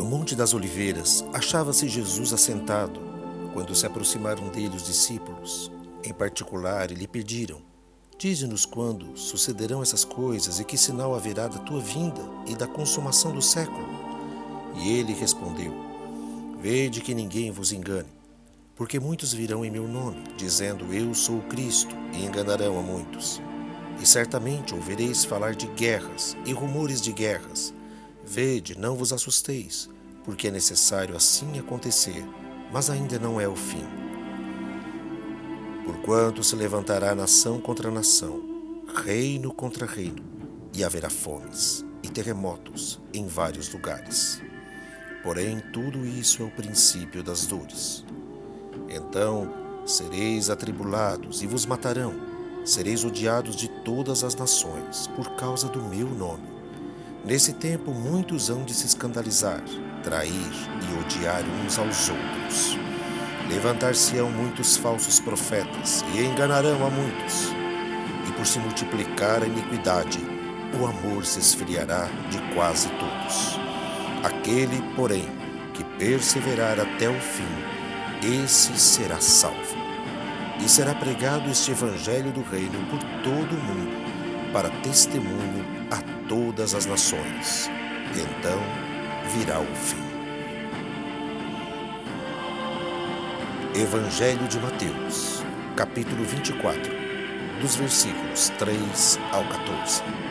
No Monte das Oliveiras achava-se Jesus assentado, quando se aproximaram dele os discípulos. Em particular, lhe pediram: Dize-nos quando sucederão essas coisas e que sinal haverá da tua vinda e da consumação do século. E ele respondeu: Vede que ninguém vos engane, porque muitos virão em meu nome, dizendo Eu sou o Cristo, e enganarão a muitos. E certamente ouvireis falar de guerras e rumores de guerras. Vede, não vos assusteis, porque é necessário assim acontecer, mas ainda não é o fim. Porquanto se levantará nação contra nação, reino contra reino, e haverá fomes e terremotos em vários lugares. Porém, tudo isso é o princípio das dores. Então sereis atribulados e vos matarão, sereis odiados de todas as nações por causa do meu nome. Nesse tempo, muitos hão de se escandalizar, trair e odiar uns aos outros. Levantar-se-ão muitos falsos profetas e enganarão a muitos. E por se multiplicar a iniquidade, o amor se esfriará de quase todos. Aquele, porém, que perseverar até o fim, esse será salvo. E será pregado este evangelho do reino por todo o mundo, para testemunho a todas as nações. Então virá o fim. Evangelho de Mateus, capítulo 24, dos versículos 3 ao 14.